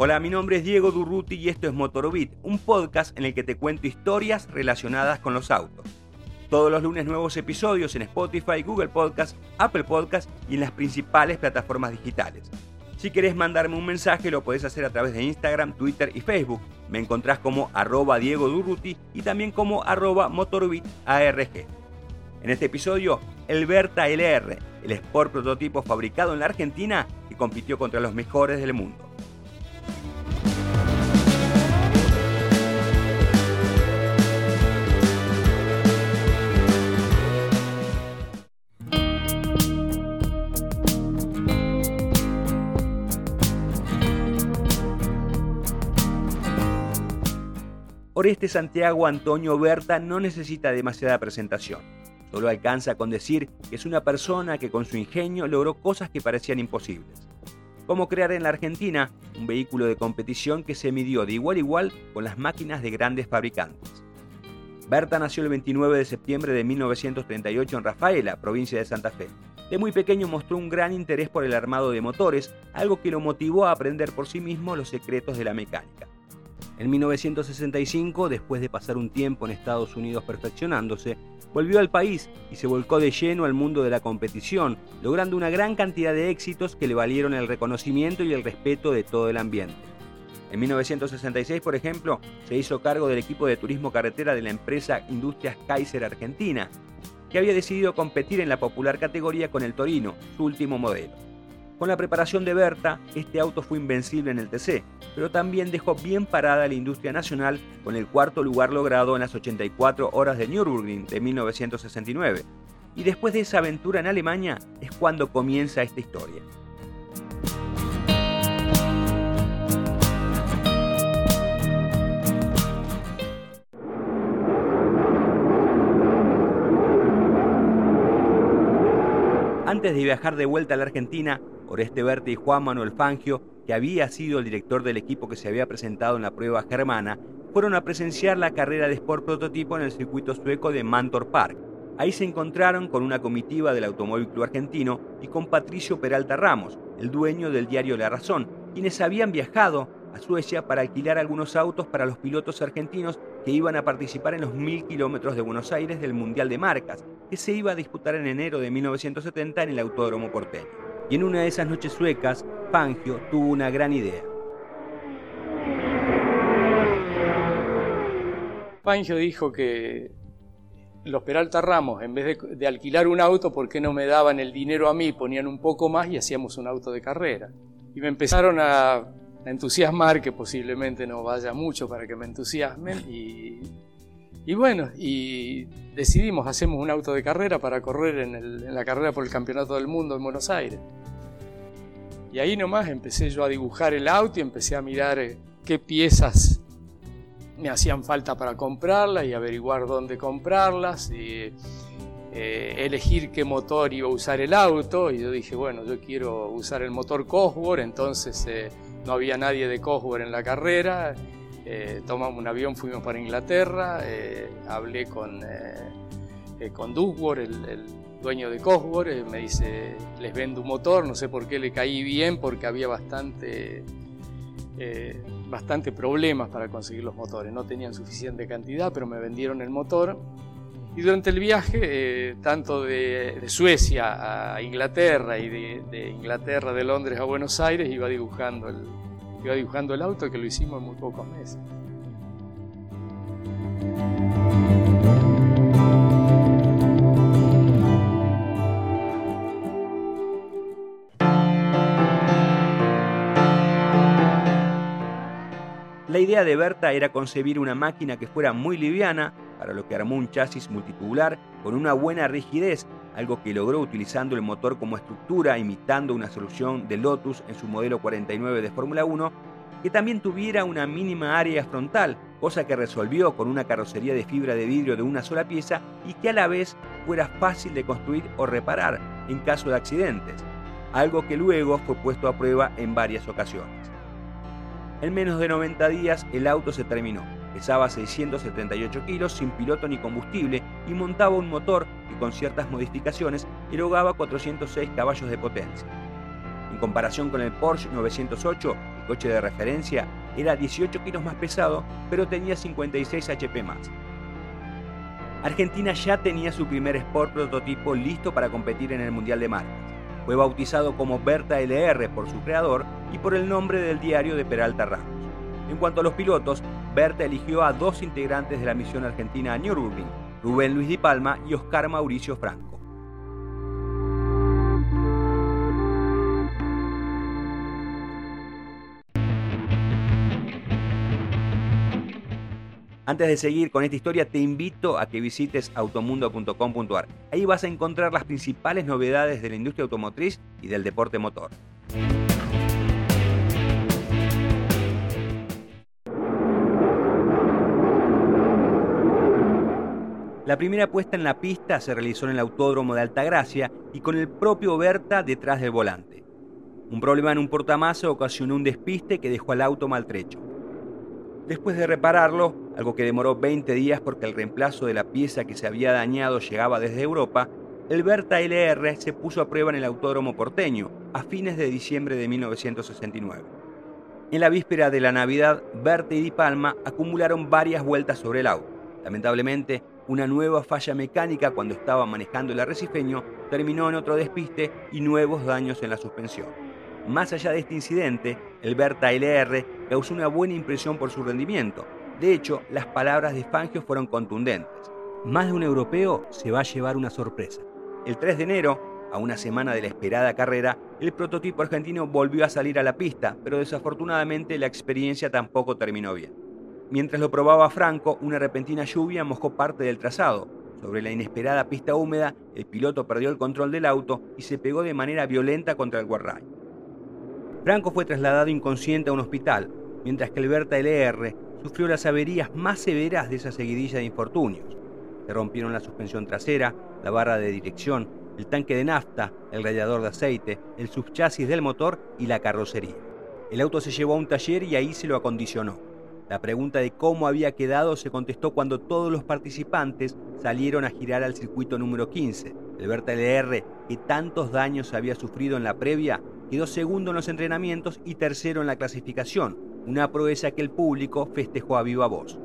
Hola, mi nombre es Diego Durruti y esto es Motorobit, un podcast en el que te cuento historias relacionadas con los autos. Todos los lunes nuevos episodios en Spotify, Google Podcast, Apple Podcast y en las principales plataformas digitales. Si querés mandarme un mensaje lo podés hacer a través de Instagram, Twitter y Facebook. Me encontrás como arroba Diego Durruti y también como arroba MotorBitARG. En este episodio, el Berta LR, el Sport prototipo fabricado en la Argentina que compitió contra los mejores del mundo. Oreste Santiago Antonio Berta no necesita demasiada presentación. Solo alcanza con decir que es una persona que con su ingenio logró cosas que parecían imposibles. Como crear en la Argentina un vehículo de competición que se midió de igual a igual con las máquinas de grandes fabricantes. Berta nació el 29 de septiembre de 1938 en Rafaela, provincia de Santa Fe. De muy pequeño mostró un gran interés por el armado de motores, algo que lo motivó a aprender por sí mismo los secretos de la mecánica. En 1965, después de pasar un tiempo en Estados Unidos perfeccionándose, volvió al país y se volcó de lleno al mundo de la competición, logrando una gran cantidad de éxitos que le valieron el reconocimiento y el respeto de todo el ambiente. En 1966, por ejemplo, se hizo cargo del equipo de turismo carretera de la empresa Industrias Kaiser Argentina, que había decidido competir en la popular categoría con el Torino, su último modelo. Con la preparación de Berta, este auto fue invencible en el TC, pero también dejó bien parada la industria nacional con el cuarto lugar logrado en las 84 horas de Nürburgring de 1969. Y después de esa aventura en Alemania es cuando comienza esta historia. Antes de viajar de vuelta a la Argentina, Oreste Berti y Juan Manuel Fangio, que había sido el director del equipo que se había presentado en la prueba germana, fueron a presenciar la carrera de Sport Prototipo en el circuito sueco de Mantor Park. Ahí se encontraron con una comitiva del Automóvil Club Argentino y con Patricio Peralta Ramos, el dueño del diario La Razón, quienes habían viajado a Suecia para alquilar algunos autos para los pilotos argentinos que iban a participar en los mil kilómetros de Buenos Aires del Mundial de Marcas, que se iba a disputar en enero de 1970 en el Autódromo Porteño. Y en una de esas noches suecas, Fangio tuvo una gran idea. Fangio dijo que los Peralta Ramos, en vez de, alquilar un auto, ¿por qué no me daban el dinero a mí? Ponían un poco más y hacíamos un auto de carrera. Y me empezaron a, entusiasmar, que posiblemente no vaya mucho para que me entusiasmen, y, y bueno, y decidimos, hacemos un auto de carrera para correr en, la carrera por el Campeonato del Mundo en Buenos Aires. Y ahí nomás empecé yo a dibujar el auto y empecé a mirar eh, qué piezas me hacían falta para comprarlas y averiguar dónde comprarlas y eh, elegir qué motor iba a usar el auto. Y yo dije, bueno, yo quiero usar el motor Cosworth, entonces eh, no había nadie de Cosworth en la carrera. tomamos un avión, fuimos para Inglaterra, hablé con, con Duckworth, el dueño de Cosworth, eh, me dice, les vendo un motor, no sé por qué le caí bien, porque había bastante, eh, bastante problemas para conseguir los motores, no tenían suficiente cantidad, pero me vendieron el motor. Y durante el viaje, eh, tanto de, Suecia a Inglaterra y de, de, Inglaterra, de Londres a Buenos Aires, iba dibujando el, iba dibujando el auto, que lo hicimos en muy pocos meses. La idea de Berta era concebir una máquina que fuera muy liviana, para lo que armó un chasis multitubular con una buena rigidez, algo que logró utilizando el motor como estructura, imitando una solución de Lotus en su modelo 49 de Fórmula 1, que también tuviera una mínima área frontal, cosa que resolvió con una carrocería de fibra de vidrio de una sola pieza y que a la vez fuera fácil de construir o reparar en caso de accidentes, algo que luego fue puesto a prueba en varias ocasiones. En menos de 90 días el auto se terminó. Pesaba 678 kilos sin piloto ni combustible y montaba un motor que con ciertas modificaciones erogaba 406 caballos de potencia. En comparación con el Porsche 908, que coche de referencia era 18 kilos más pesado, pero tenía 56 HP más. Argentina ya tenía su primer Sport prototipo listo para competir en el Mundial de Marcas. Fue bautizado como Berta LR por su creador y por el nombre del diario de Peralta Ramos. En cuanto a los pilotos, Berta eligió a dos integrantes de la misión argentina a Nürburgring, Rubén Luis Di Palma y Oscar Mauricio Franco. Antes de seguir con esta historia, te invito a que visites automundo.com.ar. Ahí vas a encontrar las principales novedades de la industria automotriz y del deporte motor. La primera puesta en la pista se realizó en el Autódromo de Altagracia y con el propio Berta detrás del volante. Un problema en un portamasa ocasionó un despiste que dejó al auto maltrecho. Después de repararlo, algo que demoró 20 días porque el reemplazo de la pieza que se había dañado llegaba desde Europa, el Berta LR se puso a prueba en el Autódromo porteño a fines de diciembre de 1969. En la víspera de la Navidad, Berta y Di Palma acumularon varias vueltas sobre el auto. Lamentablemente, una nueva falla mecánica cuando estaba manejando el arrecifeño terminó en otro despiste y nuevos daños en la suspensión. Más allá de este incidente, el Berta LR causó una buena impresión por su rendimiento. De hecho, las palabras de Fangio fueron contundentes. Más de un europeo se va a llevar una sorpresa. El 3 de enero, a una semana de la esperada carrera, el prototipo argentino volvió a salir a la pista, pero desafortunadamente la experiencia tampoco terminó bien. Mientras lo probaba Franco, una repentina lluvia mojó parte del trazado. Sobre la inesperada pista húmeda, el piloto perdió el control del auto y se pegó de manera violenta contra el guardrail. Franco fue trasladado inconsciente a un hospital, mientras que Alberta LR sufrió las averías más severas de esa seguidilla de infortunios. Se rompieron la suspensión trasera, la barra de dirección, el tanque de nafta, el radiador de aceite, el subchasis del motor y la carrocería. El auto se llevó a un taller y ahí se lo acondicionó. La pregunta de cómo había quedado se contestó cuando todos los participantes salieron a girar al circuito número 15. El Berta LR, que tantos daños había sufrido en la previa, quedó segundo en los entrenamientos y tercero en la clasificación, una proeza que el público festejó a viva voz.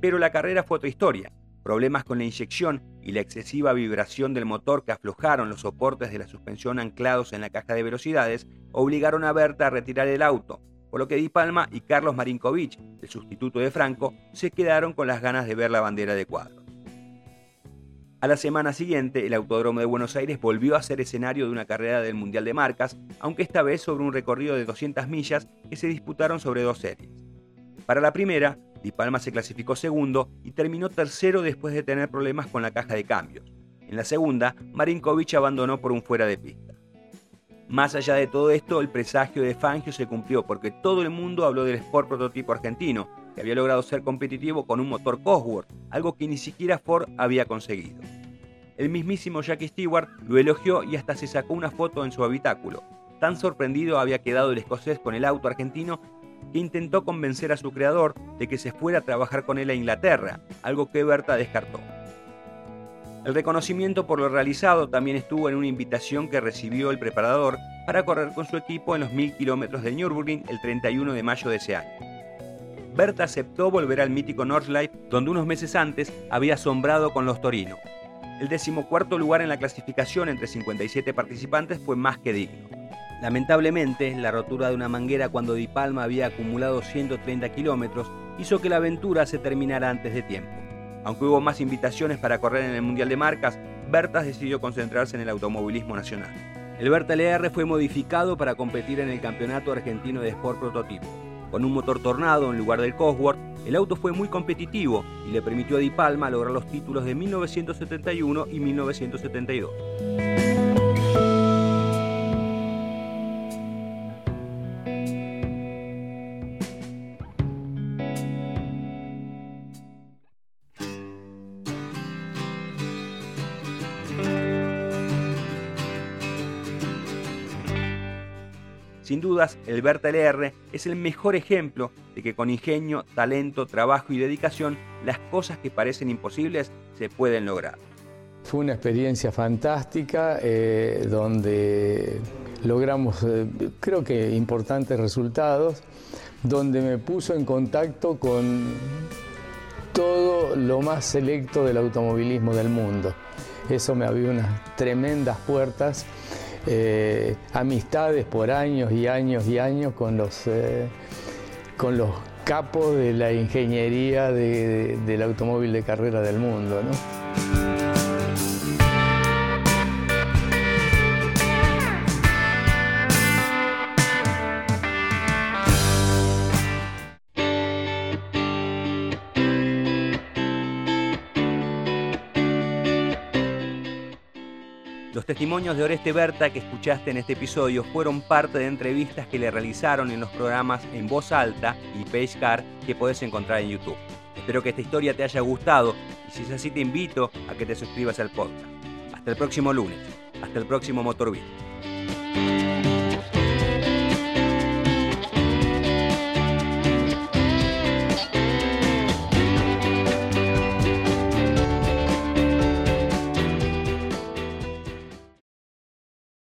Pero la carrera fue otra historia. Problemas con la inyección y la excesiva vibración del motor que aflojaron los soportes de la suspensión anclados en la caja de velocidades obligaron a Berta a retirar el auto, por lo que Di Palma y Carlos Marinkovic, el sustituto de Franco, se quedaron con las ganas de ver la bandera de cuadro. A la semana siguiente, el Autódromo de Buenos Aires volvió a ser escenario de una carrera del Mundial de Marcas, aunque esta vez sobre un recorrido de 200 millas que se disputaron sobre dos series. Para la primera, Di Palma se clasificó segundo y terminó tercero después de tener problemas con la caja de cambios. En la segunda, Marinkovic abandonó por un fuera de pista. Más allá de todo esto, el presagio de Fangio se cumplió porque todo el mundo habló del Sport prototipo argentino, que había logrado ser competitivo con un motor Cosworth, algo que ni siquiera Ford había conseguido. El mismísimo Jackie Stewart lo elogió y hasta se sacó una foto en su habitáculo. Tan sorprendido había quedado el escocés con el auto argentino intentó convencer a su creador de que se fuera a trabajar con él a Inglaterra, algo que Berta descartó. El reconocimiento por lo realizado también estuvo en una invitación que recibió el preparador para correr con su equipo en los 1000 kilómetros de Nürburgring el 31 de mayo de ese año. Berta aceptó volver al mítico Nordschleife, donde unos meses antes había asombrado con los torinos. El decimocuarto lugar en la clasificación entre 57 participantes fue más que digno. Lamentablemente, la rotura de una manguera cuando Di Palma había acumulado 130 kilómetros hizo que la aventura se terminara antes de tiempo. Aunque hubo más invitaciones para correr en el Mundial de Marcas, Bertas decidió concentrarse en el automovilismo nacional. El Berta LR fue modificado para competir en el Campeonato Argentino de Sport Prototipo. Con un motor tornado en lugar del Cosworth, el auto fue muy competitivo y le permitió a Di Palma lograr los títulos de 1971 y 1972. Dudas, el Berta LR es el mejor ejemplo de que con ingenio, talento, trabajo y dedicación, las cosas que parecen imposibles se pueden lograr. Fue una experiencia fantástica eh, donde logramos, eh, creo que importantes resultados, donde me puso en contacto con todo lo más selecto del automovilismo del mundo. Eso me abrió unas tremendas puertas, eh, amistades por años y años y años con los, con los capos de la ingeniería del automóvil de carrera del mundo. Los testimonios de Oreste Berta que escuchaste en este episodio fueron parte de entrevistas que le realizaron en los programas En Voz Alta y Page Car que podés encontrar en YouTube. Espero que esta historia te haya gustado y si es así te invito a que te suscribas al podcast. Hasta el próximo lunes. Hasta el próximo Motor